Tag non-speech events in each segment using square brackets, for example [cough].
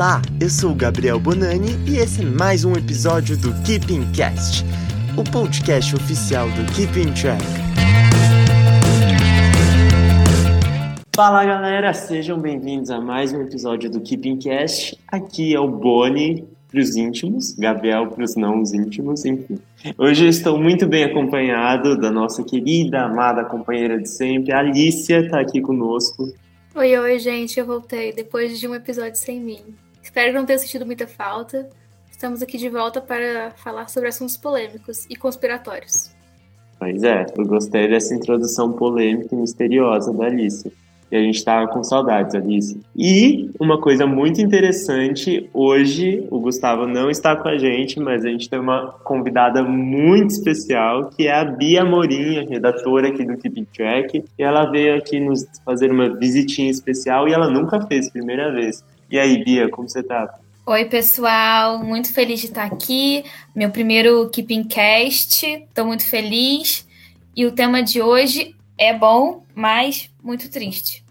Olá, eu sou o Gabriel Bonani e esse é mais um episódio do Keeping Cast, o podcast oficial do Keeping Track. Fala galera, sejam bem-vindos a mais um episódio do Keeping Cast. Aqui é o Boni para os íntimos, Gabriel para os não íntimos, enfim. Hoje eu estou muito bem acompanhado da nossa querida, amada companheira de sempre, a Alicia está aqui conosco. Oi, oi, gente, eu voltei depois de um episódio sem mim. Espero não ter sentido muita falta. Estamos aqui de volta para falar sobre assuntos polêmicos e conspiratórios. Pois é, eu gostei dessa introdução polêmica e misteriosa da Alice. E a gente estava com saudades, Alice. E uma coisa muito interessante, hoje o Gustavo não está com a gente, mas a gente tem uma convidada muito especial, que é a Bia Morim, redatora aqui do Keeping Track. E ela veio aqui nos fazer uma visitinha especial e ela nunca fez, primeira vez. E aí, Bia, como você tá? Oi, pessoal, muito feliz de estar aqui. Meu primeiro Keeping Cast, estou muito feliz. E o tema de hoje é bom, mas muito triste.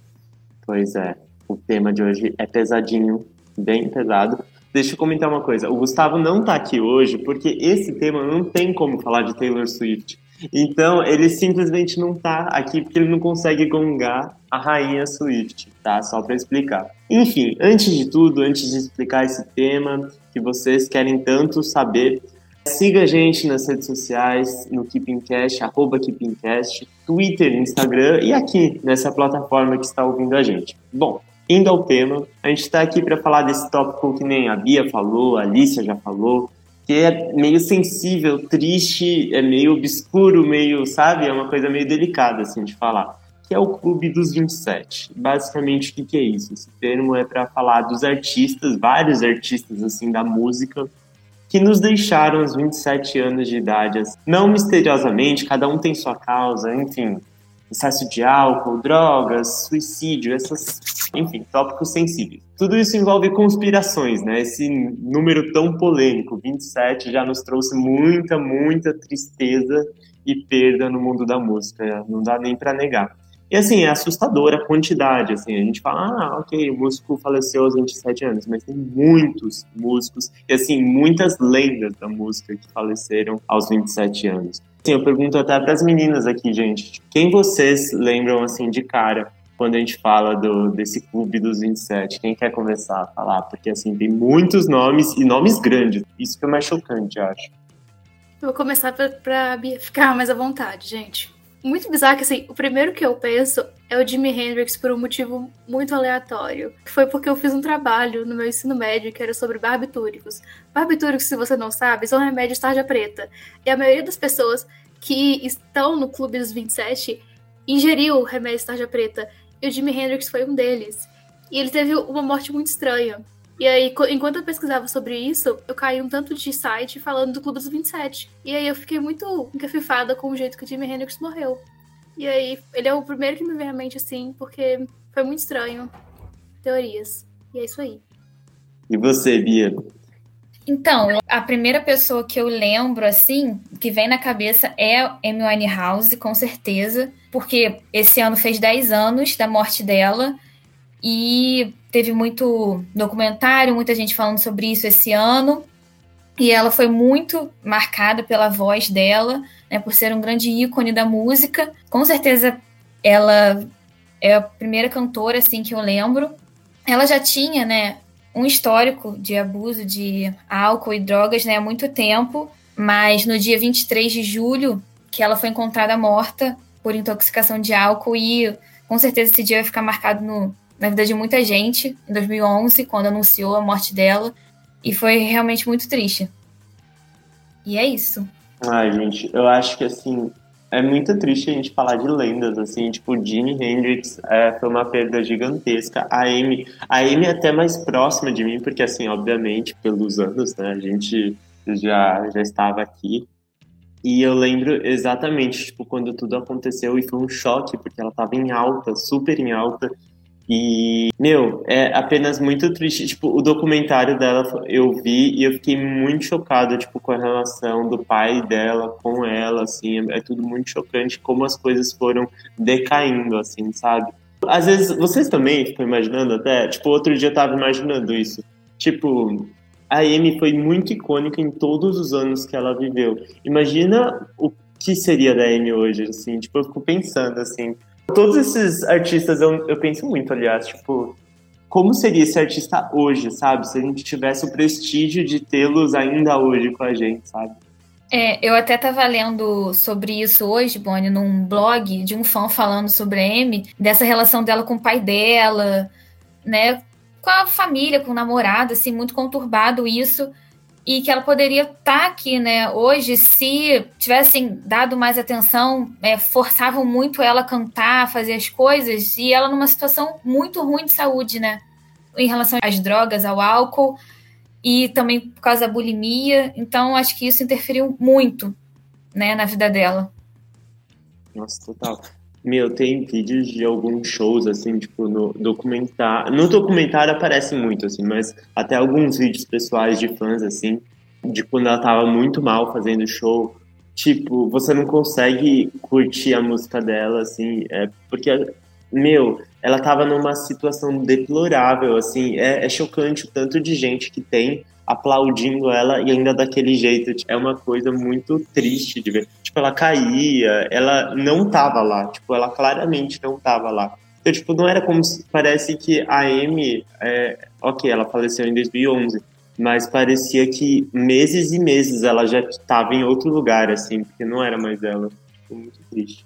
Pois é, o tema de hoje é pesadinho, bem pesado. Deixa eu comentar uma coisa. O Gustavo não tá aqui hoje porque esse tema não tem como falar de Taylor Swift. Então, ele simplesmente não tá aqui porque ele não consegue gongar a rainha Swift, tá? Só para explicar. Enfim, antes de tudo, antes de explicar esse tema que vocês querem tanto saber, Siga a gente nas redes sociais, no KeepingCast, arroba KeepingCast, Twitter, Instagram e aqui nessa plataforma que está ouvindo a gente. Bom, indo ao tema, a gente está aqui para falar desse tópico que nem a Bia falou, a Alicia já falou, que é meio sensível, triste, é meio obscuro, meio, sabe? É uma coisa meio delicada assim de falar. Que é o Clube dos 27. Basicamente, o que, que é isso? Esse termo é para falar dos artistas, vários artistas assim da música, que nos deixaram aos 27 anos de idade. Não misteriosamente, cada um tem sua causa, enfim, excesso de álcool, drogas, suicídio, essas, enfim, tópicos sensíveis. Tudo isso envolve conspirações, né? Esse número tão polêmico, 27, já nos trouxe muita, muita tristeza e perda no mundo da música, não dá nem para negar. E assim, é assustadora a quantidade, assim, a gente fala, ah, ok, o músico faleceu aos 27 anos, mas tem muitos músicos, e assim, muitas lendas da música que faleceram aos 27 anos. Assim, eu pergunto até para as meninas aqui, gente, quem vocês lembram, assim, de cara, quando a gente fala do, desse clube dos 27? Quem quer começar a falar? Porque, assim, tem muitos nomes, e nomes grandes, isso que é mais chocante, acho. Eu vou começar para ficar mais à vontade, gente muito bizarro que, assim, o primeiro que eu penso é o Jimi Hendrix por um motivo muito aleatório. Que foi porque eu fiz um trabalho no meu ensino médio que era sobre barbitúricos. Barbitúricos, se você não sabe, são remédios tarja preta. E a maioria das pessoas que estão no Clube dos 27 ingeriu remédios tarja preta. E o Jimi Hendrix foi um deles. E ele teve uma morte muito estranha. E aí, enquanto eu pesquisava sobre isso, eu caí um tanto de site falando do Clube dos 27. E aí eu fiquei muito encafifada com o jeito que o Jimi Hendrix morreu. E aí, ele é o primeiro que me veio à mente, assim, porque foi muito estranho. Teorias. E é isso aí. E você, Bia? Então, a primeira pessoa que eu lembro, assim, que vem na cabeça é Amy Winehouse, com certeza, porque esse ano fez 10 anos da morte dela. E teve muito documentário, muita gente falando sobre isso esse ano. E ela foi muito marcada pela voz dela, né, por ser um grande ícone da música. Com certeza ela é a primeira cantora assim que eu lembro. Ela já tinha, né, um histórico de abuso de álcool e drogas, né, há muito tempo, mas no dia 23 de julho que ela foi encontrada morta por intoxicação de álcool e com certeza esse dia vai ficar marcado no, na vida de muita gente em 2011, quando anunciou a morte dela. E foi realmente muito triste. E é isso. Ai, gente, eu acho que assim. É muito triste a gente falar de lendas, assim, tipo, Jimi Hendrix é, foi uma perda gigantesca. A Amy, a Amy é até mais próxima de mim, porque, assim, obviamente, pelos anos, né, a gente já, já estava aqui. E eu lembro exatamente, tipo, quando tudo aconteceu e foi um choque, porque ela estava em alta, super em alta, e, meu, é apenas muito triste. Tipo, o documentário dela eu vi e eu fiquei muito chocado, tipo, com a relação do pai dela com ela, assim. É, é tudo muito chocante como as coisas foram decaindo, assim, sabe? Às vezes, vocês também ficam imaginando até, tipo, outro dia eu tava imaginando isso. Tipo, a Amy foi muito icônica em todos os anos que ela viveu. Imagina o que seria da Amy hoje, assim, tipo, eu fico pensando, assim. Todos esses artistas, eu, eu penso muito, aliás, tipo, como seria esse artista hoje, sabe? Se a gente tivesse o prestígio de tê-los ainda hoje com a gente, sabe? É, eu até estava lendo sobre isso hoje, Bonnie, num blog de um fã falando sobre a Amy, dessa relação dela com o pai dela, né? Com a família, com o namorado, assim, muito conturbado isso. E que ela poderia estar tá aqui, né, hoje, se tivessem dado mais atenção, é, forçavam muito ela a cantar, fazer as coisas, e ela numa situação muito ruim de saúde, né? Em relação às drogas, ao álcool e também por causa da bulimia. Então, acho que isso interferiu muito, né, na vida dela. Nossa, total. Meu, tem vídeos de alguns shows, assim, tipo, no documentário. No documentário aparece muito, assim, mas até alguns vídeos pessoais de fãs, assim, de quando ela tava muito mal fazendo show. Tipo, você não consegue curtir a música dela, assim, é porque, meu, ela estava numa situação deplorável, assim, é, é, chocante o tanto de gente que tem aplaudindo ela e ainda daquele jeito, é uma coisa muito triste de ver. Tipo, ela caía, ela não tava lá, tipo, ela claramente não tava lá. Então, tipo, não era como se, parece que a Amy, é, ok, ela faleceu em 2011, mas parecia que meses e meses ela já estava em outro lugar, assim, porque não era mais ela. Tipo, muito triste.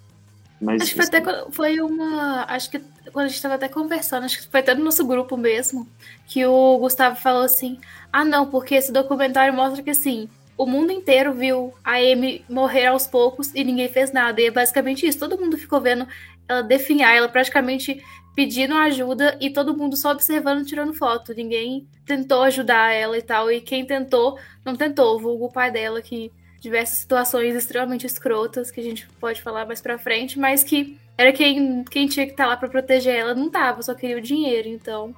Mas, acho que até, foi uma. Acho que quando a gente estava até conversando, acho que foi até no nosso grupo mesmo, que o Gustavo falou assim: ah, não, porque esse documentário mostra que assim, o mundo inteiro viu a Amy morrer aos poucos e ninguém fez nada. E é basicamente isso. Todo mundo ficou vendo ela definhar, ela praticamente pedindo ajuda e todo mundo só observando, tirando foto. Ninguém tentou ajudar ela e tal. E quem tentou, não tentou. Vulgo o pai dela, que diversas situações extremamente escrotas que a gente pode falar mais pra frente, mas que era quem, quem tinha que estar tá lá para proteger ela, não tava, só queria o dinheiro. Então,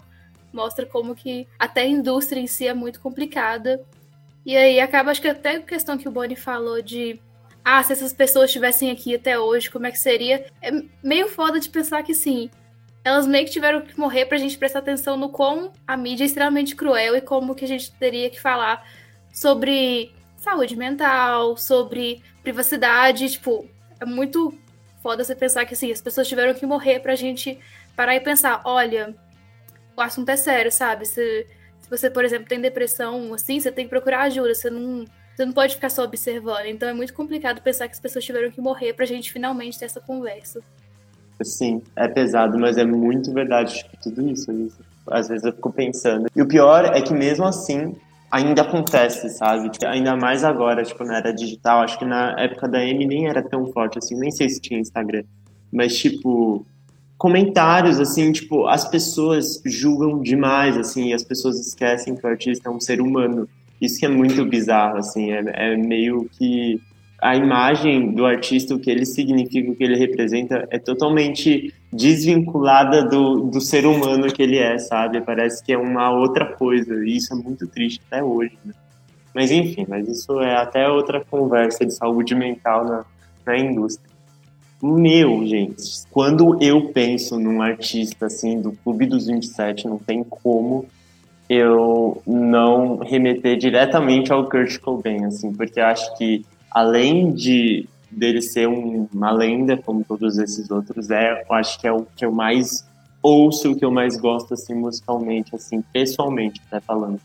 mostra como que até a indústria em si é muito complicada. E aí acaba, acho que até a questão que o Bonnie falou de ah, se essas pessoas estivessem aqui até hoje, como é que seria? É meio foda de pensar que sim, elas meio que tiveram que morrer pra gente prestar atenção no como a mídia é extremamente cruel e como que a gente teria que falar sobre saúde mental, sobre privacidade. Tipo, é muito foda você pensar que assim, as pessoas tiveram que morrer pra gente parar e pensar: olha, o assunto é sério, sabe? Se, se você, por exemplo, tem depressão, assim, você tem que procurar ajuda, você não. Você não pode ficar só observando. Então é muito complicado pensar que as pessoas tiveram que morrer pra gente finalmente ter essa conversa. Sim, é pesado, mas é muito verdade tipo, tudo isso, isso. Às vezes eu fico pensando. E o pior é que mesmo assim, ainda acontece, sabe? Ainda mais agora, tipo, na era digital. Acho que na época da M nem era tão forte assim, nem sei se tinha Instagram. Mas, tipo, comentários, assim, tipo, as pessoas julgam demais, assim, e as pessoas esquecem que o artista é um ser humano. Isso que é muito bizarro, assim, é, é meio que a imagem do artista, o que ele significa, o que ele representa, é totalmente desvinculada do, do ser humano que ele é, sabe? Parece que é uma outra coisa, e isso é muito triste até hoje, né? Mas enfim, mas isso é até outra conversa de saúde mental na, na indústria. Meu, gente, quando eu penso num artista assim do Clube dos 27, não tem como eu não remeter diretamente ao Kurt Cobain, assim, porque eu acho que além de dele ser um, uma lenda, como todos esses outros, é, eu acho que é o que eu mais ouço, o que eu mais gosto, assim, musicalmente, assim, pessoalmente, até falando.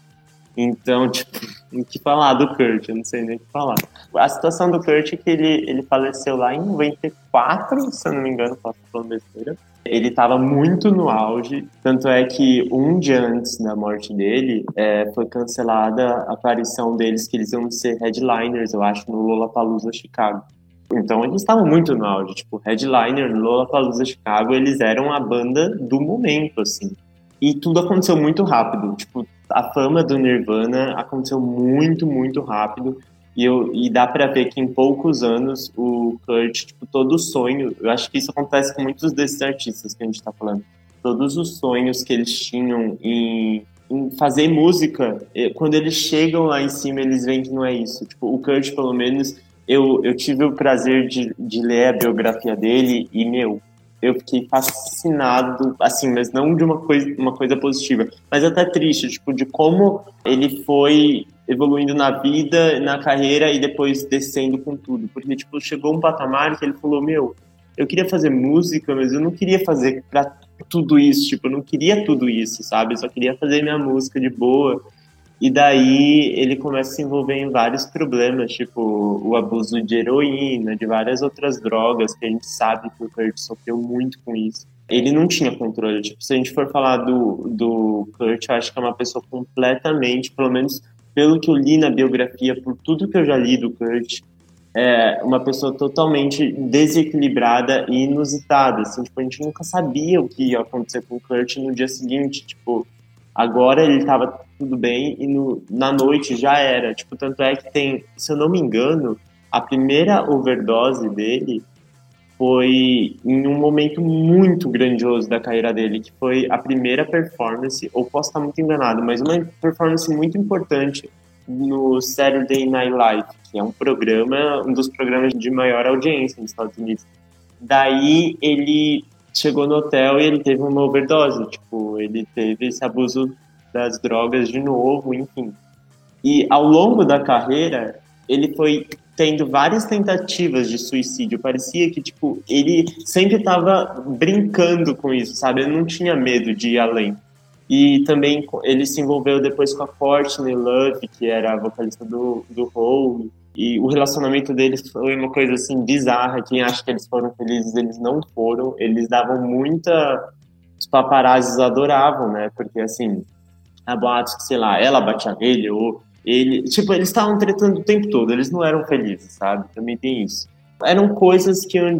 Então, tipo, [laughs] o que falar do Kurt? Eu não sei nem o que falar. A situação do Kurt é que ele, ele faleceu lá em 94, se eu não me engano, posso falar besteira. Ele estava muito no auge, tanto é que um dia antes da morte dele, é, foi cancelada a aparição deles, que eles iam ser headliners, eu acho, no Lollapalooza Chicago. Então eles estavam muito no auge, tipo, headliner Lollapalooza Chicago, eles eram a banda do momento, assim. E tudo aconteceu muito rápido, tipo, a fama do Nirvana aconteceu muito, muito rápido. E, eu, e dá para ver que em poucos anos o Kurt, tipo, todo sonho, eu acho que isso acontece com muitos desses artistas que a gente está falando. Todos os sonhos que eles tinham em, em, fazer música, quando eles chegam lá em cima, eles veem que não é isso. Tipo, o Kurt, pelo menos, eu, eu tive o prazer de, de ler a biografia dele e, meu, eu fiquei fascinado, assim, mas não de uma coisa, uma coisa positiva, mas até triste, tipo, de como ele foi evoluindo na vida, na carreira e depois descendo com tudo. Porque, tipo, chegou um patamar que ele falou, meu, eu queria fazer música, mas eu não queria fazer pra tudo isso, tipo, eu não queria tudo isso, sabe? Eu só queria fazer minha música de boa. E daí ele começa a se envolver em vários problemas, tipo o abuso de heroína, de várias outras drogas, que a gente sabe que o Kurt sofreu muito com isso. Ele não tinha controle. Tipo, se a gente for falar do, do Kurt, eu acho que é uma pessoa completamente, pelo menos pelo que eu li na biografia, por tudo que eu já li do Kurt, é uma pessoa totalmente desequilibrada e inusitada. Assim, tipo, a gente nunca sabia o que ia acontecer com o Kurt no dia seguinte. Tipo, agora ele estava tudo bem e no, na noite já era. Tipo, tanto é que tem, se eu não me engano, a primeira overdose dele foi em um momento muito grandioso da carreira dele, que foi a primeira performance, ou posso estar muito enganado, mas uma performance muito importante no Saturday Night Live, que é um programa, um dos programas de maior audiência nos Estados Unidos. Daí ele chegou no hotel e ele teve uma overdose, tipo, ele teve esse abuso das drogas de novo, enfim. E ao longo da carreira, ele foi tendo várias tentativas de suicídio. Parecia que, tipo, ele sempre estava brincando com isso, sabe? Ele não tinha medo de ir além. E também ele se envolveu depois com a Courtney Love, que era a vocalista do, do Hole. E o relacionamento deles foi uma coisa assim bizarra. Quem acha que eles foram felizes, eles não foram. Eles davam muita. Os paparazzis adoravam, né? Porque assim, a boatos que, sei lá, ela batia nele ou ele. Tipo, eles estavam tretando o tempo todo, eles não eram felizes, sabe? Também tem isso eram coisas que iam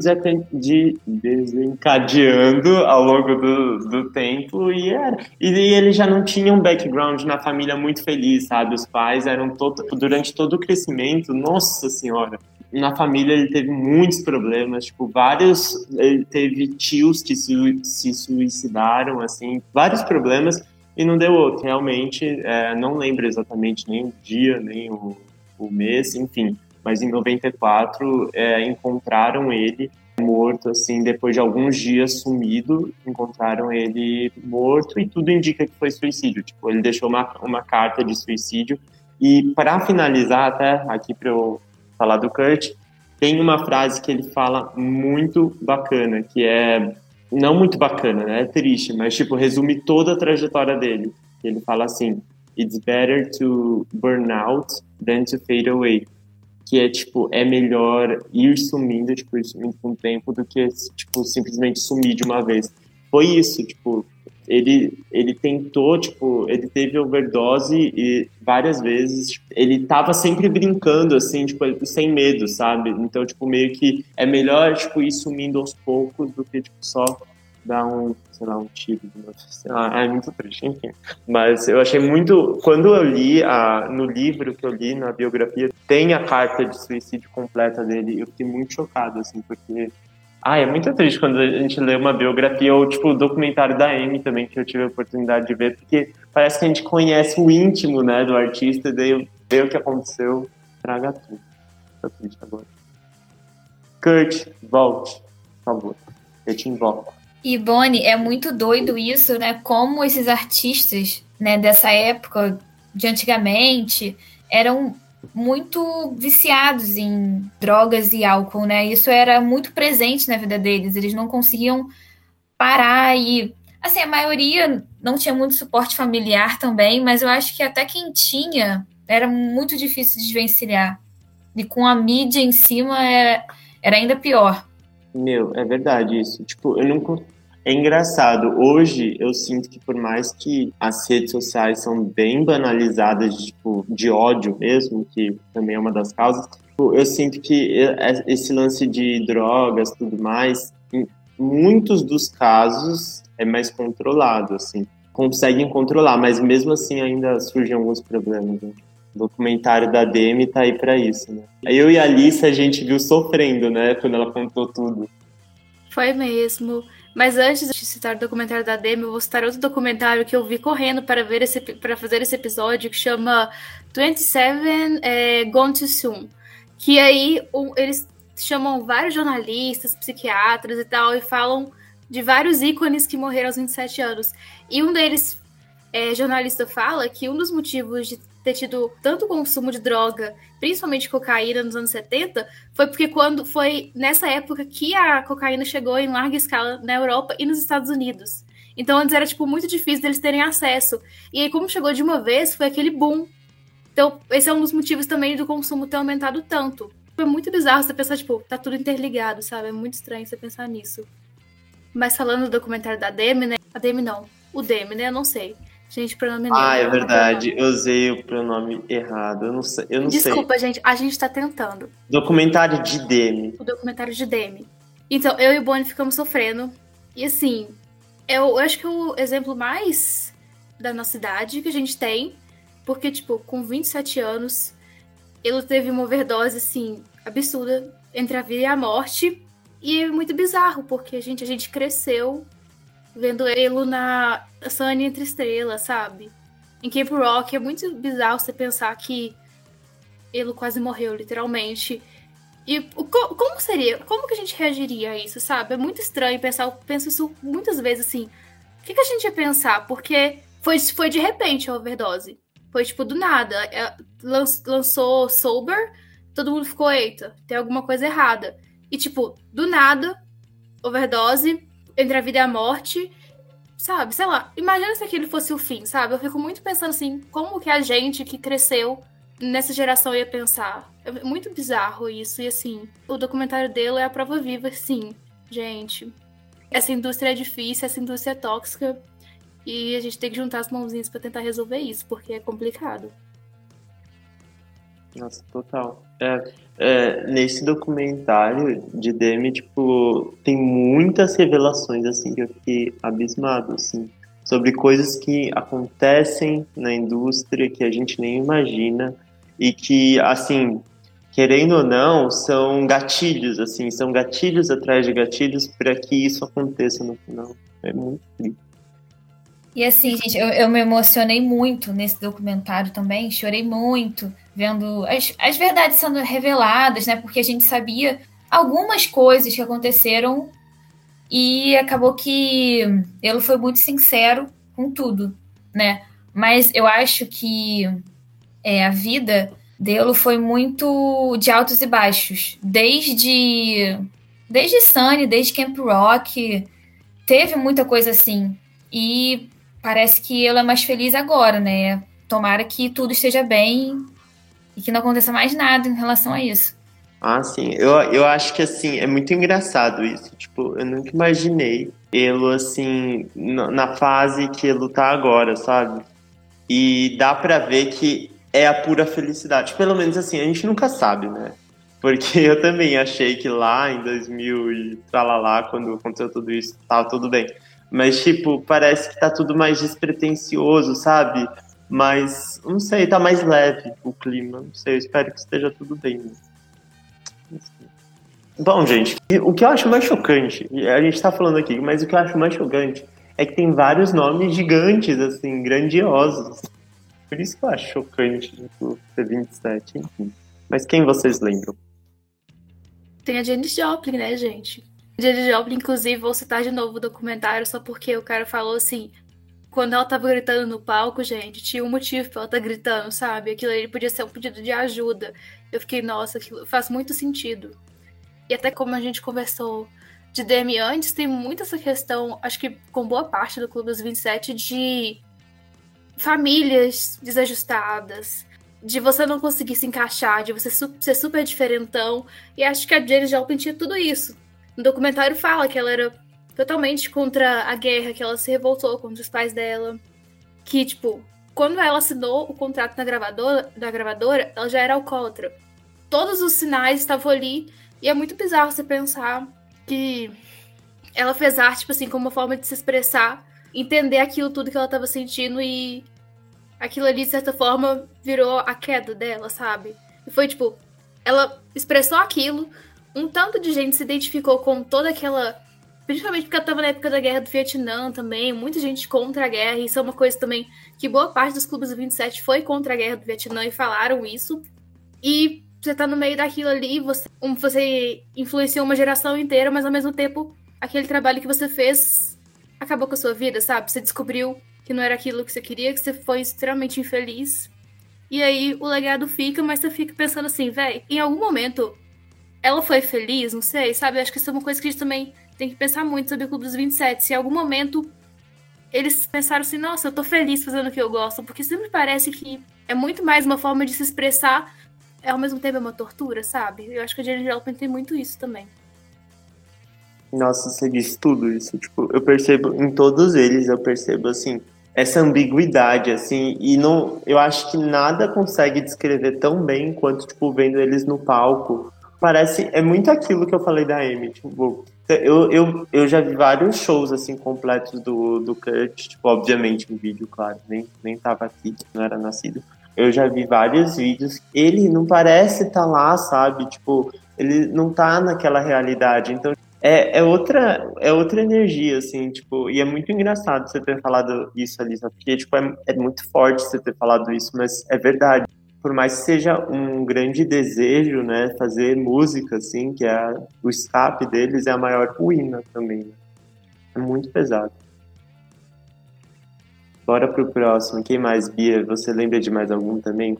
desencadeando ao longo do, do tempo e era. E ele já não tinha um background na família muito feliz, sabe? Os pais eram todo, durante todo o crescimento, nossa senhora. Na família ele teve muitos problemas, tipo, vários. Ele teve tios que se, se suicidaram, assim, vários problemas e não deu outro. Realmente, é, não lembro exatamente nem o dia, nem o, o mês, enfim mas em 94 é, encontraram ele morto, assim, depois de alguns dias sumido, encontraram ele morto e tudo indica que foi suicídio. Tipo, ele deixou uma, uma carta de suicídio. E para finalizar, até aqui para eu falar do Kurt, tem uma frase que ele fala muito bacana, que é não muito bacana, né? É triste, mas tipo resume toda a trajetória dele. Ele fala assim: "It's better to burn out than to fade away." Que é tipo é melhor ir sumindo tipo ir sumindo com o tempo do que tipo simplesmente sumir de uma vez. Foi isso tipo ele ele tentou tipo ele teve overdose e várias vezes tipo, ele tava sempre brincando assim tipo sem medo sabe? Então tipo meio que é melhor tipo ir sumindo aos poucos do que tipo só dar um, sei lá, um tiro de uma... Ah, é muito triste, enfim. Mas eu achei muito... Quando eu li, a, no livro que eu li, na biografia, tem a carta de suicídio completa dele. Eu fiquei muito chocado, assim, porque... Ah, é muito triste quando a gente lê uma biografia ou, tipo, o documentário da Amy também, que eu tive a oportunidade de ver, porque parece que a gente conhece o íntimo, né, do artista, e daí ver o que aconteceu, traga tudo. Tô triste agora. Kurt, volte, por favor. Eu te invoco. E Bonnie, é muito doido isso, né? Como esses artistas, né, dessa época de antigamente eram muito viciados em drogas e álcool, né? Isso era muito presente na vida deles. Eles não conseguiam parar e assim, a maioria não tinha muito suporte familiar também, mas eu acho que até quem tinha era muito difícil de desvencilhar. E com a mídia em cima era, era ainda pior. Meu, é verdade isso. Tipo, eu não. É engraçado. Hoje eu sinto que por mais que as redes sociais são bem banalizadas, de, tipo, de ódio mesmo, que também é uma das causas, tipo, eu sinto que esse lance de drogas, tudo mais, em muitos dos casos é mais controlado, assim. Conseguem controlar, mas mesmo assim ainda surgem alguns problemas. Né? O documentário da Demi tá aí para isso, né? Eu e a Alice a gente viu sofrendo, né, quando ela contou tudo. Foi mesmo. Mas antes de citar o documentário da Demi, eu vou citar outro documentário que eu vi correndo para ver esse, para fazer esse episódio que chama 27 é, Gone Too Soon. Que aí um, eles chamam vários jornalistas, psiquiatras e tal, e falam de vários ícones que morreram aos 27 anos. E um deles, é, jornalista, fala que um dos motivos de ter tido tanto consumo de droga, principalmente cocaína nos anos 70, foi porque quando foi nessa época que a cocaína chegou em larga escala na Europa e nos Estados Unidos. Então antes era tipo muito difícil deles terem acesso. E aí como chegou de uma vez, foi aquele boom. Então esse é um dos motivos também do consumo ter aumentado tanto. Foi muito bizarro você pensar tipo, tá tudo interligado, sabe? É muito estranho você pensar nisso. Mas falando do documentário da Demi, né? A Demi não. O Demi, né? Eu não sei. Gente, pronome Ah, é verdade. Eu usei o pronome errado. Eu não sei. Eu não Desculpa, sei. gente. A gente tá tentando. Documentário de Demi. O documentário de Demi. Então, eu e o Bonnie ficamos sofrendo. E assim, eu, eu acho que é o exemplo mais da nossa idade que a gente tem. Porque, tipo, com 27 anos, ele teve uma overdose, assim, absurda entre a vida e a morte. E é muito bizarro, porque, gente, a gente cresceu vendo ele na Sunny Entre Estrelas, sabe? Em Camp Rock é muito bizarro você pensar que ele quase morreu, literalmente. E como seria? Como que a gente reagiria a isso, sabe? É muito estranho pensar, eu penso isso muitas vezes assim. O que, que a gente ia pensar? Porque foi, foi de repente a overdose. Foi tipo do nada. É, lançou Sober, todo mundo ficou, eita, tem alguma coisa errada. E tipo, do nada, overdose, entre a vida e a morte, sabe? Sei lá, imagina se aquele fosse o fim, sabe? Eu fico muito pensando assim, como que a gente que cresceu nessa geração ia pensar. É muito bizarro isso, e assim, o documentário dele é a prova viva, sim, gente. Essa indústria é difícil, essa indústria é tóxica, e a gente tem que juntar as mãozinhas para tentar resolver isso, porque é complicado. Nossa, total. É, é, nesse documentário de Demi, tipo, tem muitas revelações, assim, que eu fiquei abismado, assim, sobre coisas que acontecem na indústria que a gente nem imagina e que, assim, querendo ou não, são gatilhos, assim, são gatilhos atrás de gatilhos para que isso aconteça no final. É muito triste. E assim, gente, eu, eu, me emocionei muito nesse documentário também, chorei muito vendo as, as verdades sendo reveladas, né? Porque a gente sabia algumas coisas que aconteceram e acabou que ele foi muito sincero com tudo, né? Mas eu acho que é, a vida dele foi muito de altos e baixos. Desde desde Sunny, desde Camp Rock, teve muita coisa assim. E parece que ele é mais feliz agora, né? Tomara que tudo esteja bem e que não aconteça mais nada em relação a isso. Ah, sim. Eu, eu acho que, assim, é muito engraçado isso. Tipo, eu nunca imaginei ele, assim, na fase que ele tá agora, sabe? E dá pra ver que é a pura felicidade. Pelo menos, assim, a gente nunca sabe, né? Porque [laughs] eu também achei que lá em 2000 e tralalá, quando aconteceu tudo isso, tava tudo bem. Mas, tipo, parece que tá tudo mais despretensioso, sabe? Mas, não sei, tá mais leve o clima. Não sei, eu espero que esteja tudo bem. Né? Bom, gente, o que eu acho mais chocante, a gente tá falando aqui, mas o que eu acho mais chocante é que tem vários nomes gigantes, assim, grandiosos. Por isso que eu acho chocante, tipo, ser 27, enfim. Mas quem vocês lembram? Tem a Janis Joplin, né, gente? Janis Joplin, inclusive, vou citar de novo o documentário só porque o cara falou assim: quando ela tava gritando no palco, gente, tinha um motivo pra ela tá gritando, sabe? Aquilo ali podia ser um pedido de ajuda. Eu fiquei, nossa, aquilo faz muito sentido. E até como a gente conversou de Demi antes, tem muito essa questão, acho que com boa parte do Clube dos 27, de famílias desajustadas, de você não conseguir se encaixar, de você ser super diferentão. E acho que a Janis Joplin tinha tudo isso. No documentário fala que ela era totalmente contra a guerra, que ela se revoltou contra os pais dela. Que, tipo, quando ela assinou o contrato na gravadora, da gravadora, ela já era alcoólatra. Todos os sinais estavam ali. E é muito bizarro você pensar que ela fez arte, tipo assim, como uma forma de se expressar, entender aquilo tudo que ela estava sentindo e aquilo ali, de certa forma, virou a queda dela, sabe? E foi tipo, ela expressou aquilo, um tanto de gente se identificou com toda aquela. Principalmente porque eu tava na época da guerra do Vietnã também, muita gente contra a guerra, isso é uma coisa também que boa parte dos clubes do 27 foi contra a guerra do Vietnã e falaram isso. E você tá no meio daquilo ali, você, um, você influenciou uma geração inteira, mas ao mesmo tempo aquele trabalho que você fez acabou com a sua vida, sabe? Você descobriu que não era aquilo que você queria, que você foi extremamente infeliz. E aí o legado fica, mas você fica pensando assim, velho, em algum momento ela foi feliz, não sei, sabe? Acho que isso é uma coisa que a gente também tem que pensar muito sobre o Clube dos 27. Se em algum momento eles pensaram assim, nossa, eu tô feliz fazendo o que eu gosto, porque sempre parece que é muito mais uma forma de se expressar, é ao mesmo tempo é uma tortura, sabe? Eu acho que a Jenny Joplin tem muito isso também. Nossa, você disse tudo isso. Tipo, eu percebo em todos eles, eu percebo assim, essa ambiguidade, assim, e não, eu acho que nada consegue descrever tão bem quanto, tipo, vendo eles no palco. Parece, é muito aquilo que eu falei da Amy, tipo, eu, eu, eu já vi vários shows, assim, completos do, do Kurt, tipo, obviamente em vídeo, claro, nem, nem tava aqui, não era nascido. Eu já vi vários vídeos, ele não parece estar tá lá, sabe, tipo, ele não tá naquela realidade, então é, é, outra, é outra energia, assim, tipo, e é muito engraçado você ter falado isso, Alisa, porque, tipo, é, é muito forte você ter falado isso, mas é verdade. Por mais que seja um grande desejo, né, fazer música, assim, que é o escape deles é a maior ruína também. Né? É muito pesado. Bora pro próximo. Quem mais, Bia? Você lembra de mais algum também?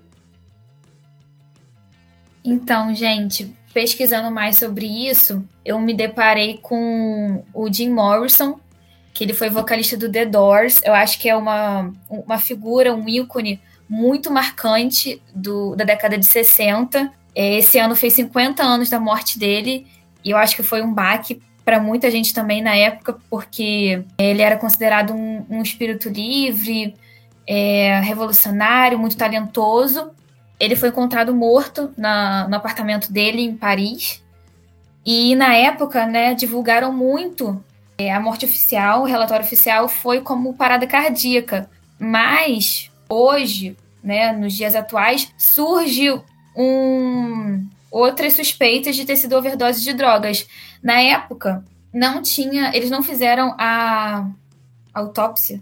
Então, gente, pesquisando mais sobre isso, eu me deparei com o Jim Morrison, que ele foi vocalista do The Doors. Eu acho que é uma, uma figura, um ícone muito marcante do, da década de 60. É, esse ano fez 50 anos da morte dele, e eu acho que foi um baque para muita gente também na época, porque ele era considerado um, um espírito livre, é, revolucionário, muito talentoso, ele foi encontrado morto na, no apartamento dele em Paris. E na época, né, divulgaram muito é, a morte oficial, o relatório oficial foi como parada cardíaca. Mas hoje, né, nos dias atuais, surge um outras suspeitas de ter sido overdose de drogas. Na época, não tinha, eles não fizeram a autópsia.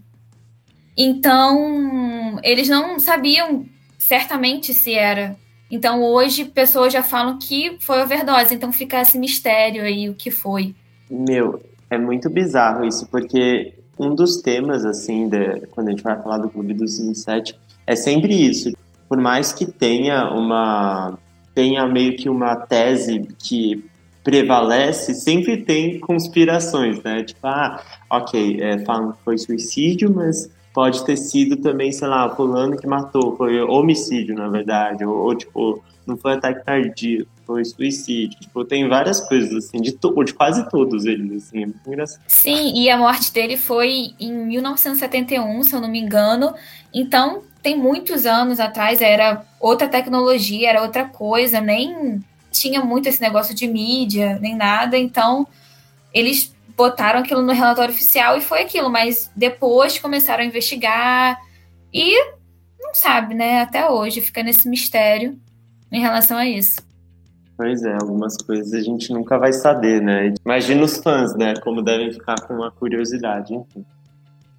Então, eles não sabiam certamente se era. Então hoje pessoas já falam que foi overdose, então fica esse mistério aí o que foi. Meu, é muito bizarro isso, porque um dos temas, assim, de, quando a gente vai falar do Clube dos 27, é sempre isso. Por mais que tenha uma. tenha meio que uma tese que prevalece, sempre tem conspirações, né? Tipo, ah, ok, é, falam que foi suicídio, mas pode ter sido também, sei lá, fulano que matou, foi homicídio, na verdade, ou, ou tipo, não foi ataque cardíaco, foi suicídio. Tipo, tem várias coisas, assim, de, de quase todos eles, assim, é muito engraçado. Sim, e a morte dele foi em 1971, se eu não me engano, então tem muitos anos atrás, era outra tecnologia, era outra coisa, nem tinha muito esse negócio de mídia, nem nada, então eles botaram aquilo no relatório oficial e foi aquilo, mas depois começaram a investigar e não sabe, né? Até hoje fica nesse mistério em relação a isso. Pois é, algumas coisas a gente nunca vai saber, né? Imagina os fãs, né? Como devem ficar com uma curiosidade, enfim.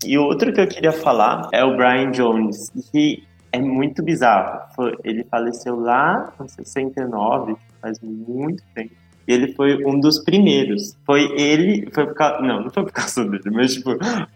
E outro que eu queria falar é o Brian Jones, que é muito bizarro. Ele faleceu lá em 69, faz muito tempo. E ele foi um dos primeiros. Foi ele, foi por causa, não, não foi por causa dele, mas tipo,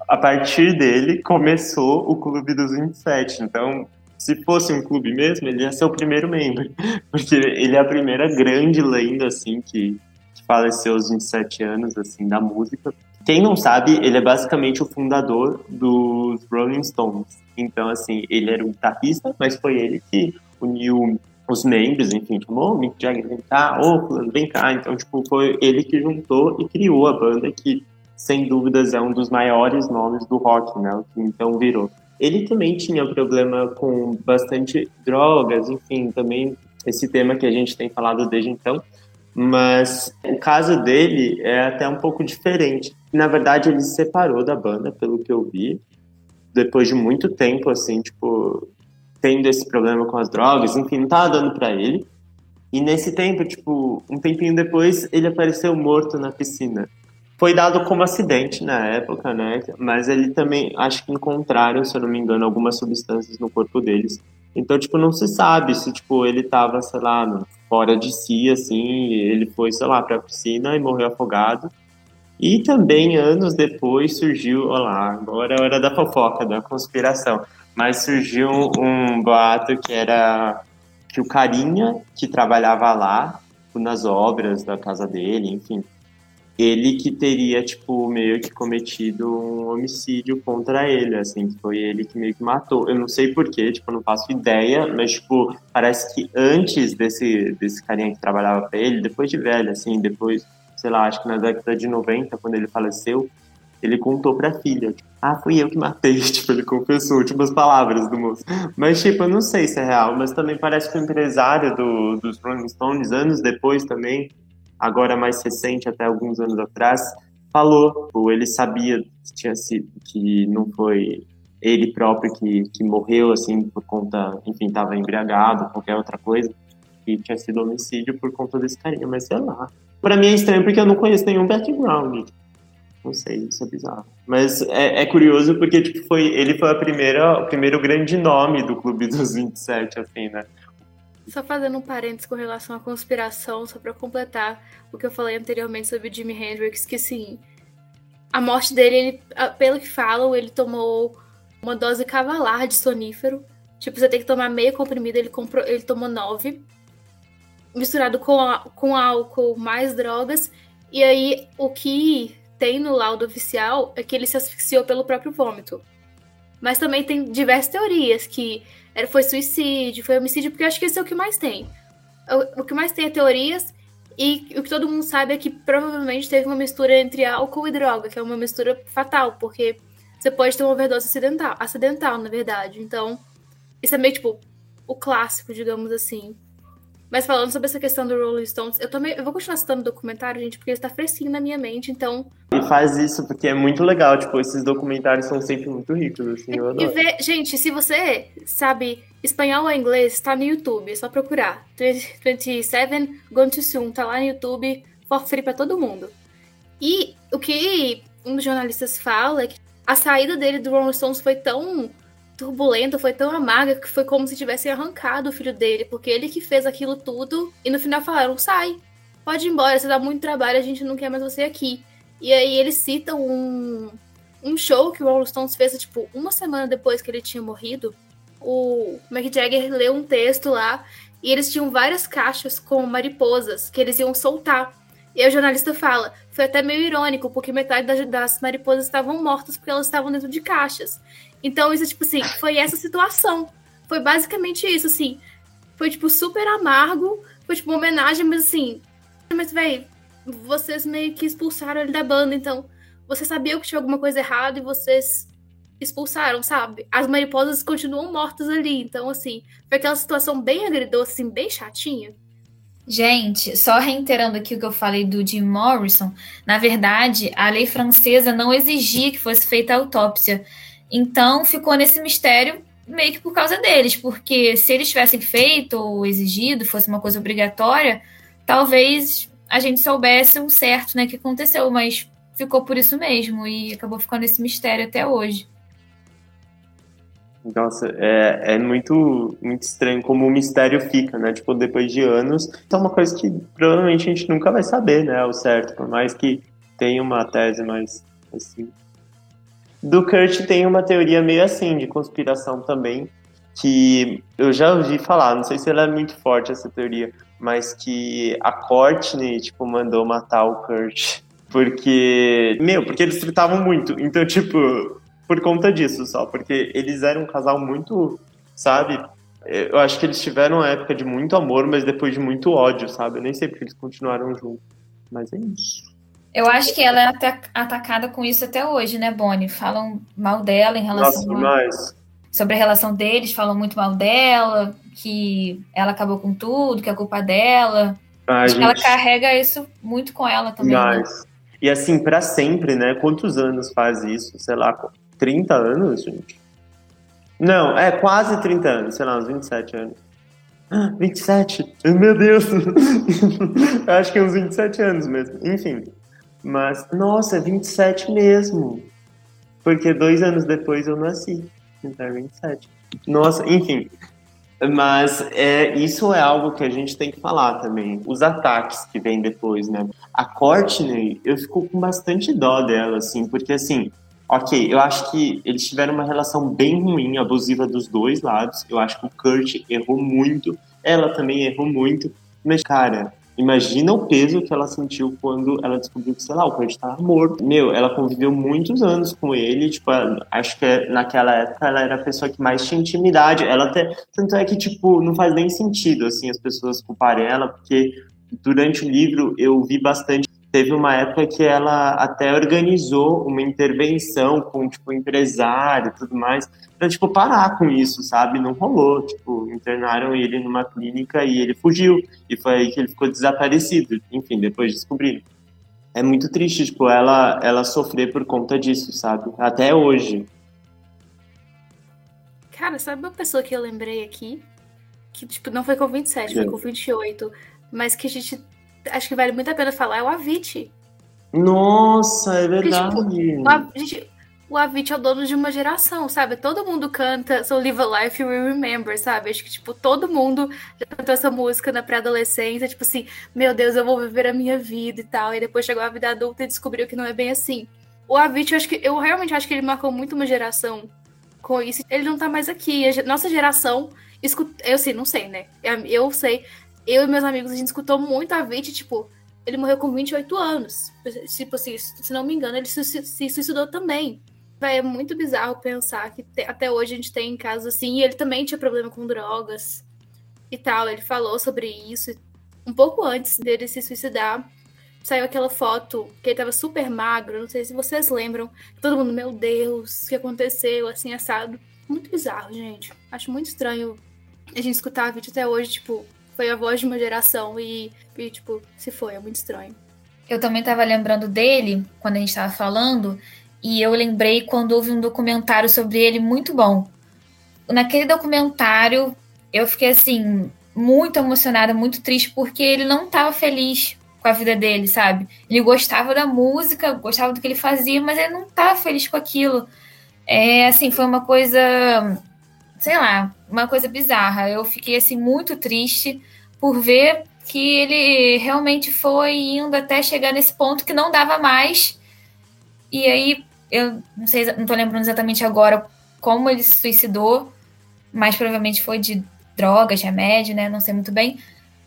a partir dele começou o Clube dos 27. Então, se fosse um clube mesmo, ele ia ser o primeiro membro, [laughs] porque ele é a primeira grande lenda assim que, que faleceu aos 27 anos assim da música. Quem não sabe, ele é basicamente o fundador dos Rolling Stones. Então, assim, ele era um guitarrista, mas foi ele que uniu os membros, enfim, chamou o Mick Jagger, vem cá, ô, vem cá. Então, tipo, foi ele que juntou e criou a banda, que, sem dúvidas, é um dos maiores nomes do rock, né? Então virou. Ele também tinha problema com bastante drogas, enfim, também esse tema que a gente tem falado desde então. Mas o caso dele é até um pouco diferente. Na verdade, ele se separou da banda, pelo que eu vi, depois de muito tempo, assim, tipo, tendo esse problema com as drogas, enfim, não tava dando para ele. E nesse tempo, tipo, um tempinho depois, ele apareceu morto na piscina. Foi dado como acidente na época, né? Mas ele também, acho que encontraram, se eu não me engano, algumas substâncias no corpo deles. Então, tipo, não se sabe se, tipo, ele tava, sei lá, fora de si, assim, ele foi, sei lá, pra piscina e morreu afogado. E também, anos depois, surgiu, olá, agora é hora da fofoca, da conspiração, mas surgiu um boato que era que o carinha que trabalhava lá, nas obras da casa dele, enfim, ele que teria, tipo, meio que cometido um homicídio contra ele, assim, que foi ele que meio que matou. Eu não sei porquê, tipo, não faço ideia, mas, tipo, parece que antes desse, desse carinha que trabalhava pra ele, depois de velho, assim, depois, sei lá, acho que na década de 90, quando ele faleceu, ele contou pra filha, tipo, ah, fui eu que matei, [laughs] tipo, ele confessou, últimas palavras do moço. Mas, tipo, eu não sei se é real, mas também parece que o empresário do, dos Rolling Stones, anos depois também, agora mais recente, até alguns anos atrás, falou, ou ele sabia que tinha sido, que não foi ele próprio que, que morreu, assim, por conta, enfim, estava embriagado, qualquer outra coisa, que tinha sido homicídio por conta desse carinha, mas sei lá. Pra mim é estranho porque eu não conheço nenhum background. Não sei, isso é bizarro. Mas é, é curioso porque, tipo, foi, ele foi a primeira, o primeiro grande nome do Clube dos 27, assim, né? Só fazendo um parênteses com relação à conspiração, só para completar o que eu falei anteriormente sobre o Jimi Hendrix, que sim, a morte dele, ele, pelo que falam, ele tomou uma dose cavalar de sonífero. Tipo, você tem que tomar meio comprimido, ele, comprou, ele tomou nove. Misturado com, com álcool, mais drogas. E aí, o que tem no laudo oficial é que ele se asfixiou pelo próprio vômito. Mas também tem diversas teorias que era, foi suicídio, foi homicídio, porque eu acho que esse é o que mais tem. O, o que mais tem é teorias, e o que todo mundo sabe é que provavelmente teve uma mistura entre álcool e droga, que é uma mistura fatal, porque você pode ter uma overdose acidental, acidental, na verdade. Então, isso é meio tipo o clássico, digamos assim. Mas falando sobre essa questão do Rolling Stones, eu também eu vou continuar citando o documentário, gente, porque ele está fresquinho na minha mente, então. E faz isso porque é muito legal, tipo, esses documentários são sempre muito ricos, assim, eu adoro. Vê, gente, se você sabe espanhol ou inglês, está no YouTube, é só procurar. 27 Gone Too Soon, tá lá no YouTube, for free pra todo mundo. E o que um dos jornalistas fala é que a saída dele do Rolling Stones foi tão turbulenta, foi tão amarga que foi como se tivessem arrancado o filho dele, porque ele que fez aquilo tudo e no final falaram: sai, pode ir embora, você dá muito trabalho, a gente não quer mais você aqui. E aí eles citam um, um show que o Rolling Stones fez, tipo, uma semana depois que ele tinha morrido. O Mick Jagger leu um texto lá e eles tinham várias caixas com mariposas que eles iam soltar. E aí o jornalista fala: foi até meio irônico, porque metade das, das mariposas estavam mortas porque elas estavam dentro de caixas. Então, isso, tipo assim, foi essa situação. Foi basicamente isso, assim. Foi, tipo, super amargo. Foi, tipo, uma homenagem, mas assim. Mas, velho, vocês meio que expulsaram ele da banda, então. Você sabia que tinha alguma coisa errada e vocês expulsaram, sabe? As mariposas continuam mortas ali. Então, assim, foi aquela situação bem agridoce, assim, bem chatinha. Gente, só reiterando aqui o que eu falei do Jim Morrison, na verdade, a lei francesa não exigia que fosse feita a autópsia. Então ficou nesse mistério meio que por causa deles, porque se eles tivessem feito ou exigido, fosse uma coisa obrigatória, talvez a gente soubesse um certo, né, que aconteceu, mas ficou por isso mesmo e acabou ficando esse mistério até hoje. Nossa, é, é muito, muito estranho como o mistério fica, né? Tipo, depois de anos. Então, é uma coisa que provavelmente a gente nunca vai saber, né? O certo, por mais que tenha uma tese mais assim, do Kurt tem uma teoria meio assim, de conspiração também, que eu já ouvi falar, não sei se ela é muito forte essa teoria, mas que a Courtney, tipo, mandou matar o Kurt. Porque, meu, porque eles tratavam muito. Então, tipo, por conta disso só, porque eles eram um casal muito, sabe? Eu acho que eles tiveram uma época de muito amor, mas depois de muito ódio, sabe? Eu nem sei porque eles continuaram juntos. Mas é isso. Eu acho que ela é até atacada com isso até hoje, né, Bonnie? Falam mal dela em relação Nossa, a... sobre a relação deles, falam muito mal dela, que ela acabou com tudo, que é culpa dela. Acho gente... que ela carrega isso muito com ela também. Né? E assim, para sempre, né? Quantos anos faz isso? Sei lá, 30 anos, gente? Não, é quase 30 anos, sei lá, uns 27 anos. 27? Meu Deus! [laughs] acho que uns 27 anos mesmo. Enfim. Mas, nossa, 27 mesmo. Porque dois anos depois eu nasci. Então é 27. Nossa, enfim. Mas é, isso é algo que a gente tem que falar também. Os ataques que vêm depois, né? A Courtney, eu fico com bastante dó dela, assim, porque assim, ok, eu acho que eles tiveram uma relação bem ruim, abusiva dos dois lados. Eu acho que o Kurt errou muito, ela também errou muito. Mas, cara, Imagina o peso que ela sentiu quando ela descobriu que, sei lá, o Kurt estava morto. Meu, ela conviveu muitos anos com ele, tipo, acho que naquela época ela era a pessoa que mais tinha intimidade. Ela até, tanto é que, tipo, não faz nem sentido, assim, as pessoas culparem ela, porque durante o livro eu vi bastante teve uma época que ela até organizou uma intervenção com, tipo, empresário e tudo mais, pra, tipo, parar com isso, sabe? Não rolou, tipo, internaram ele numa clínica e ele fugiu, e foi aí que ele ficou desaparecido, enfim, depois descobriram. É muito triste, tipo, ela, ela sofrer por conta disso, sabe? Até hoje. Cara, sabe uma pessoa que eu lembrei aqui? Que, tipo, não foi com 27, foi com 28, mas que a gente acho que vale muito a pena falar é o Avicii. Nossa, é verdade. Porque, tipo, o, Avicii, o Avicii é o dono de uma geração, sabe? Todo mundo canta So Live a Life We Remember, sabe? Acho que, tipo, todo mundo já cantou essa música na pré-adolescência, tipo assim, meu Deus, eu vou viver a minha vida e tal. E depois chegou a vida adulta e descobriu que não é bem assim. O Avicii, eu, acho que, eu realmente acho que ele marcou muito uma geração com isso. Ele não tá mais aqui. A nossa geração escuta, eu sei, não sei, né? Eu sei, eu e meus amigos, a gente escutou muito a Avicii, tipo, ele morreu com 28 anos. Tipo assim, se não me engano, ele se, se suicidou também. É muito bizarro pensar que te, até hoje a gente tem casos assim, e ele também tinha problema com drogas e tal. Ele falou sobre isso um pouco antes dele se suicidar. Saiu aquela foto que ele tava super magro, não sei se vocês lembram. Todo mundo, meu Deus, o que aconteceu, assim, assado. Muito bizarro, gente. Acho muito estranho a gente escutar vídeo até hoje, tipo, foi a voz de uma geração e, e tipo, se foi, é muito estranho. Eu também estava lembrando dele quando a gente estava falando, e eu lembrei quando houve um documentário sobre ele muito bom. Naquele documentário, eu fiquei assim, muito emocionada, muito triste, porque ele não estava feliz com a vida dele, sabe? Ele gostava da música, gostava do que ele fazia, mas ele não estava feliz com aquilo. É, assim, foi uma coisa sei lá, uma coisa bizarra. Eu fiquei assim muito triste por ver que ele realmente foi indo até chegar nesse ponto que não dava mais. E aí, eu não sei, não tô lembrando exatamente agora como ele se suicidou, mas provavelmente foi de drogas, remédio, né? Não sei muito bem.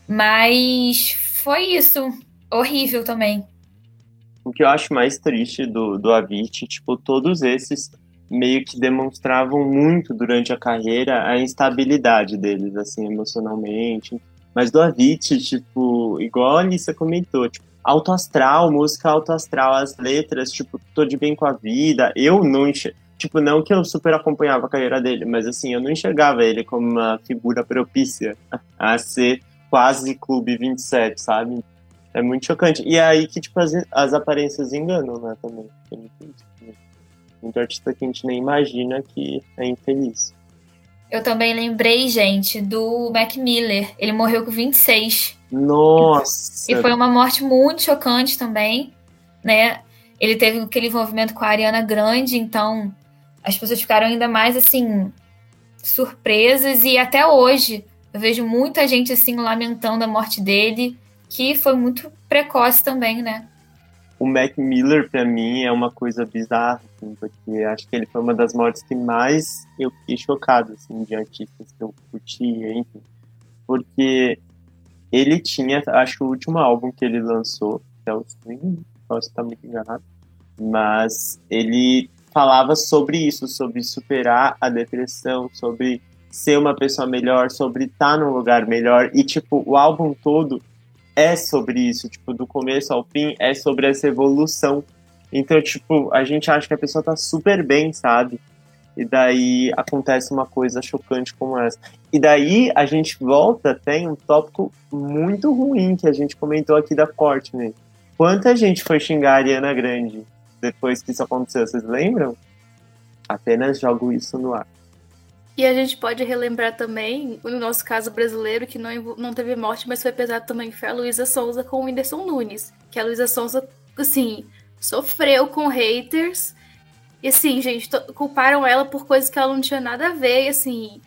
Mas foi isso. Horrível também. O que eu acho mais triste do, do tipo, todos esses meio que demonstravam muito durante a carreira a instabilidade deles, assim, emocionalmente. Mas do Avicii, tipo, igual a Alissa comentou, tipo, alto astral, música alto astral, as letras, tipo, tô de bem com a vida. Eu não enxergava, tipo, não que eu super acompanhava a carreira dele, mas assim, eu não enxergava ele como uma figura propícia a ser quase Clube 27, sabe? É muito chocante. E é aí que, tipo, as, as aparências enganam, né, também. Isso muito artista que a gente nem imagina que é infeliz. Eu também lembrei, gente, do Mac Miller. Ele morreu com 26. Nossa! E foi uma morte muito chocante também, né? Ele teve aquele envolvimento com a Ariana Grande, então as pessoas ficaram ainda mais assim surpresas e até hoje eu vejo muita gente assim lamentando a morte dele, que foi muito precoce também, né? o Mac Miller, para mim, é uma coisa bizarra, assim, porque acho que ele foi uma das mortes que mais eu fiquei chocado, assim, de artistas que eu curtia, enfim. Porque ele tinha, acho que o último álbum que ele lançou, que é o Swing, posso estar muito enganado, mas ele falava sobre isso, sobre superar a depressão, sobre ser uma pessoa melhor, sobre estar num lugar melhor, e, tipo, o álbum todo é sobre isso, tipo, do começo ao fim, é sobre essa evolução. Então, tipo, a gente acha que a pessoa tá super bem, sabe? E daí acontece uma coisa chocante como essa. E daí a gente volta até em um tópico muito ruim que a gente comentou aqui da Courtney. Quanta gente foi xingar a Ariana Grande depois que isso aconteceu, vocês lembram? Apenas jogo isso no ar. E a gente pode relembrar também, no nosso caso brasileiro, que não, não teve morte, mas foi pesado também, foi a Luísa Souza com o Whindersson Nunes. Que a Luísa Souza, assim, sofreu com haters. E assim, gente, culparam ela por coisas que ela não tinha nada a ver. E assim,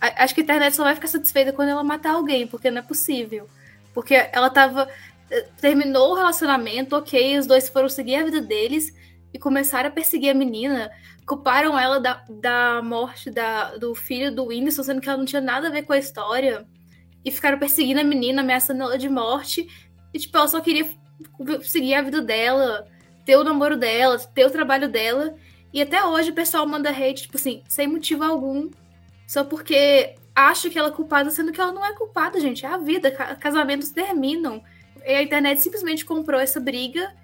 acho que a internet só vai ficar satisfeita quando ela matar alguém, porque não é possível. Porque ela tava. Eh, terminou o relacionamento, ok, os dois foram seguir a vida deles e começaram a perseguir a menina. Culparam ela da, da morte da, do filho do Whindersson, sendo que ela não tinha nada a ver com a história. E ficaram perseguindo a menina, ameaçando ela de morte. E, tipo, ela só queria seguir a vida dela, ter o namoro dela, ter o trabalho dela. E até hoje o pessoal manda hate, tipo assim, sem motivo algum, só porque acha que ela é culpada, sendo que ela não é culpada, gente. É a vida, casamentos terminam. E a internet simplesmente comprou essa briga.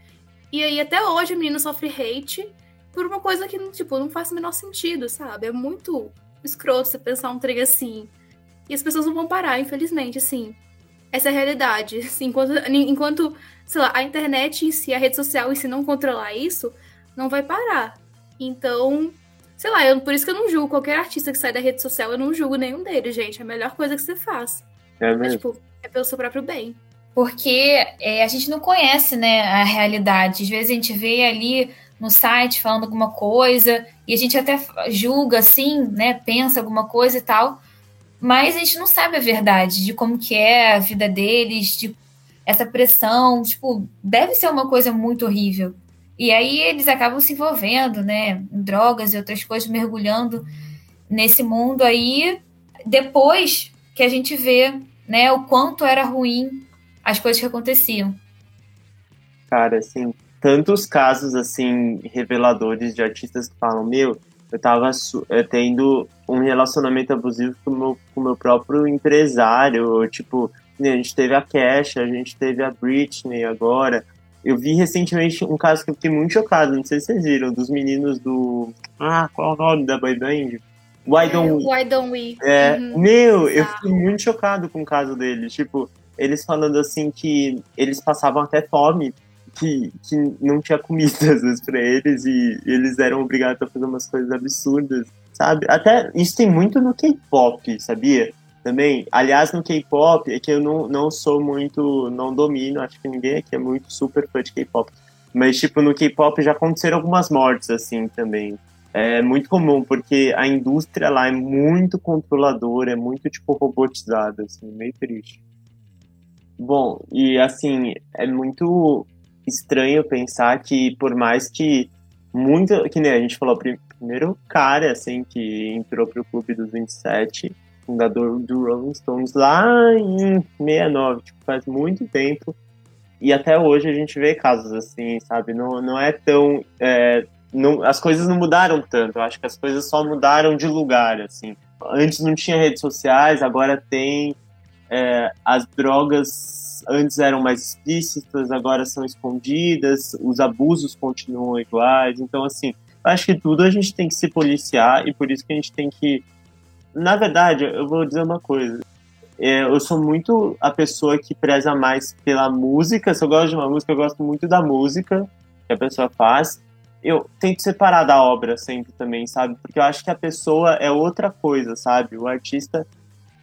E aí até hoje a menina sofre hate por uma coisa que, tipo, não faz o menor sentido, sabe? É muito escroto você pensar um trem assim. E as pessoas não vão parar, infelizmente, assim. Essa é a realidade. [laughs] Assim, enquanto, enquanto, sei lá, a internet em si, a rede social em si não controlar isso, não vai parar. Então, sei lá, eu, por isso que eu não julgo qualquer artista que sai da rede social, eu não julgo nenhum deles, gente. É a melhor coisa que você faz. É, mesmo. é tipo, é pelo seu próprio bem. Porque é, a gente não conhece, né, a realidade. Às vezes a gente vê ali no site falando alguma coisa e a gente até julga assim, né, pensa alguma coisa e tal, mas a gente não sabe a verdade de como que é a vida deles, de essa pressão, tipo, deve ser uma coisa muito horrível. E aí eles acabam se envolvendo, né, em drogas e outras coisas, mergulhando nesse mundo aí, depois que a gente vê, né, o quanto era ruim as coisas que aconteciam. Cara, assim, tantos casos, assim, reveladores de artistas que falam, meu, eu tava tendo um relacionamento abusivo com o meu, com meu próprio empresário, tipo, né, a gente teve a Cash, a gente teve a Britney agora, eu vi recentemente um caso que eu fiquei muito chocado, não sei se vocês viram, dos meninos do. Ah, qual é o nome da boy band? Why Don't We? Why Don't We? É, uhum. Meu, eu fiquei muito chocado com o caso deles. Tipo, eles falando assim que eles passavam até fome, que, que não tinha comida às vezes pra eles e, eles eram obrigados a fazer umas coisas absurdas, sabe? Até isso tem muito no K-pop, sabia? também. Aliás, no K-pop, é que eu não, não sou muito, não domino, acho que ninguém aqui é muito super fã de K-pop. Mas, tipo, no K-pop já aconteceram algumas mortes, assim, também. É muito comum, porque a indústria lá é muito controladora, é muito, tipo, robotizada, assim, meio triste. Bom, e assim, é muito estranho pensar que, por mais que muito, que nem a gente falou, primeiro cara, assim, que entrou pro Clube dos 27, fundador do Rolling Stones lá em 69, tipo, faz muito tempo. E até hoje a gente vê casos assim, sabe? Não, não é tão. É, não, as coisas não mudaram tanto, eu acho que as coisas só mudaram de lugar, assim. Antes não tinha redes sociais, agora tem. É, as drogas antes eram mais explícitas, agora são escondidas, os abusos continuam iguais. Então, assim, acho que tudo a gente tem que se policiar e por isso que a gente tem que na verdade, eu vou dizer uma coisa. É, eu sou muito a pessoa que preza mais pela música. Se eu gosto de uma música, eu gosto muito da música que a pessoa faz. Eu tento separar da obra sempre também, sabe? Porque eu acho que a pessoa é outra coisa, sabe? O artista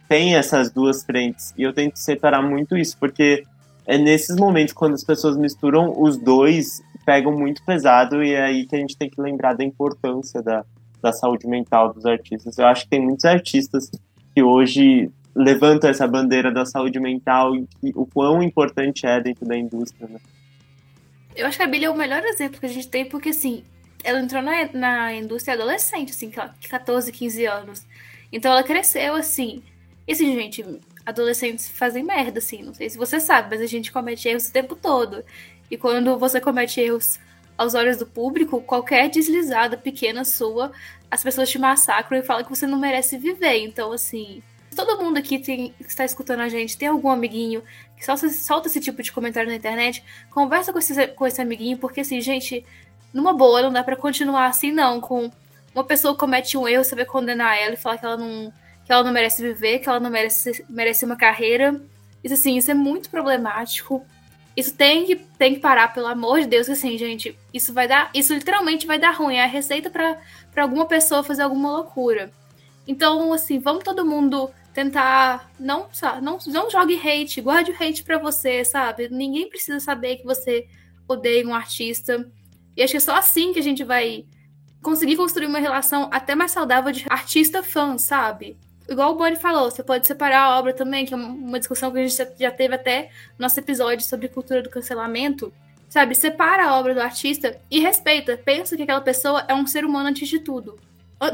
tem essas duas frentes. E eu tento separar muito isso, porque é nesses momentos quando as pessoas misturam os dois, pegam muito pesado e é aí que a gente tem que lembrar da importância da, da saúde mental dos artistas. Eu acho que tem muitos artistas que hoje levantam essa bandeira da saúde mental e que, o quão importante é dentro da indústria. Né? Eu acho que a Billie é o melhor exemplo que a gente tem, porque assim, ela entrou na, na indústria adolescente, assim, 14, 15 anos. Então ela cresceu assim. E assim, gente, adolescentes fazem merda, assim. Não sei se você sabe, mas a gente comete erros o tempo todo. E quando você comete erros aos olhos do público, qualquer deslizada pequena sua, as pessoas te massacram e falam que você não merece viver. Então, assim, todo mundo aqui tem, que está escutando a gente tem algum amiguinho que solta, solta esse tipo de comentário na internet, conversa com esse, com esse amiguinho, porque, assim, gente, numa boa, não dá para continuar assim, não, com uma pessoa que comete um erro, você vai condenar ela e falar que ela não, que ela não merece viver, que ela não merece, merece uma carreira. Isso, assim, isso é muito problemático. Isso tem que, tem que parar, pelo amor de Deus, assim, gente, isso vai dar, isso literalmente vai dar ruim, é a receita para alguma pessoa fazer alguma loucura. Então, assim, vamos todo mundo tentar não, não, não jogue hate, guarde o hate para você, sabe? Ninguém precisa saber que você odeia um artista. E acho que é só assim que a gente vai conseguir construir uma relação até mais saudável de artista-fã, sabe? Igual o Bonnie falou, você pode separar a obra também, que é uma discussão que a gente já teve até no nosso episódio sobre cultura do cancelamento. Sabe, separa a obra do artista e respeita. Pensa que aquela pessoa é um ser humano antes de tudo.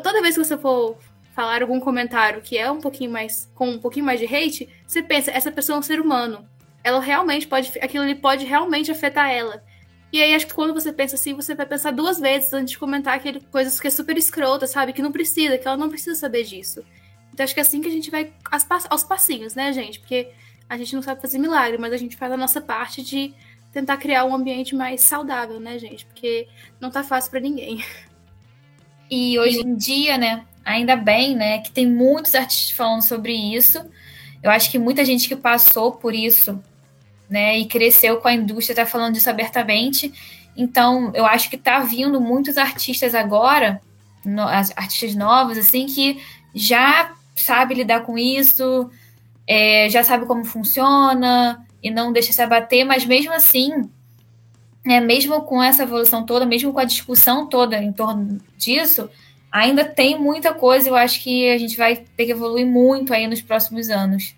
Toda vez que você for falar algum comentário que é um pouquinho mais com um pouquinho mais de hate, você pensa, essa pessoa é um ser humano. Ela realmente pode, aquilo ali pode realmente afetar ela. E aí acho que quando você pensa assim, você vai pensar duas vezes antes de comentar aquele coisas que é super escrota, sabe? Que não precisa, que ela não precisa saber disso. Então acho que é assim que a gente vai aos passinhos, né, gente? Porque a gente não sabe fazer milagre, mas a gente faz a nossa parte de tentar criar um ambiente mais saudável, né, gente? Porque não tá fácil para ninguém. E hoje em dia, né, ainda bem, né, que tem muitos artistas falando sobre isso. Eu acho que muita gente que passou por isso né, e cresceu com a indústria, está falando disso abertamente. Então, eu acho que está vindo muitos artistas agora, no, artistas novos, assim, que já sabe lidar com isso, é, já sabe como funciona e não deixa se abater, mas mesmo assim, né, mesmo com essa evolução toda, mesmo com a discussão toda em torno disso, ainda tem muita coisa. Eu acho que a gente vai ter que evoluir muito aí nos próximos anos.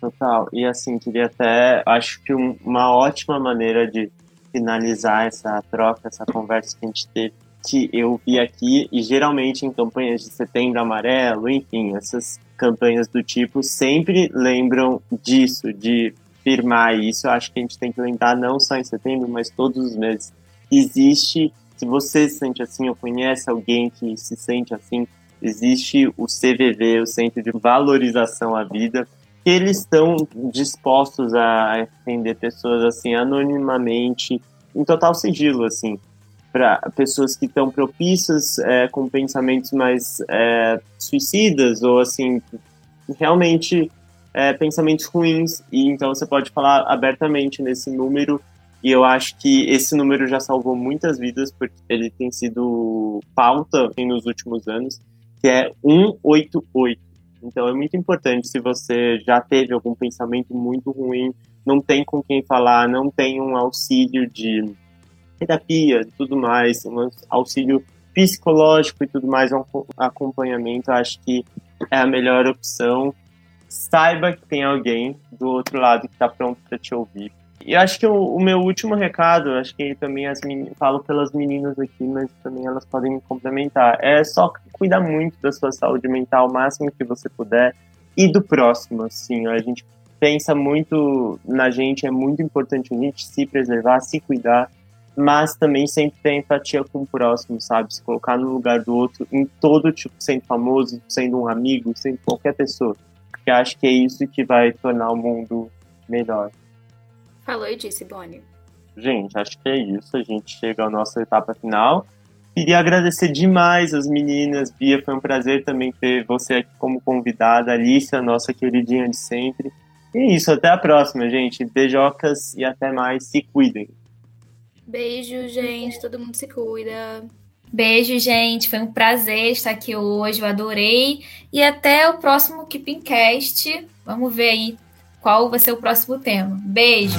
Total. E assim, queria até. Acho que uma ótima maneira de finalizar essa troca, essa conversa que a gente teve, que eu vi aqui, e geralmente em campanhas de setembro amarelo, enfim, essas campanhas do tipo sempre lembram disso, de firmar isso. Eu acho que a gente tem que lembrar não só em setembro, mas todos os meses. Existe, se você se sente assim ou conhece alguém que se sente assim, existe o CVV, o Centro de Valorização à Vida, eles estão dispostos a atender pessoas assim anonimamente, em total sigilo, assim, para pessoas que estão propícias é, com pensamentos mais é, suicidas ou assim realmente é, pensamentos ruins. E então você pode falar abertamente nesse número. E eu acho que esse número já salvou muitas vidas, porque ele tem sido pauta nos últimos anos, que é 188 então é muito importante se você já teve algum pensamento muito ruim, não tem com quem falar, não tem um auxílio de terapia e tudo mais, um auxílio psicológico e tudo mais, um acompanhamento, acho que é a melhor opção. Saiba que tem alguém do outro lado que está pronto para te ouvir. E acho que o, o, meu último recado, acho que também as meninas, falo pelas meninas aqui, mas também elas podem me complementar, é só cuidar muito da sua saúde mental o máximo que você puder e do próximo, assim, a gente pensa muito na gente, é muito importante a gente se preservar, se cuidar, mas também sempre ter empatia com o próximo, sabe? Se colocar no lugar do outro, em todo tipo, sendo famoso, sendo um amigo, sendo qualquer pessoa. Porque acho que é isso que vai tornar o mundo melhor. Falou e disse, Bonnie. Gente, acho que é isso. A gente chega à nossa etapa final. Queria agradecer demais as meninas. Bia, foi um prazer também ter você aqui como convidada. Alice, a nossa queridinha de sempre. E é isso, até a próxima, gente. Beijocas e até mais. Se cuidem. Beijo, gente. Todo mundo se cuida. Beijo, gente. Foi um prazer estar aqui hoje. Eu adorei. E até o próximo Keeping Cast. Vamos ver aí qual vai ser o próximo tema. Beijo!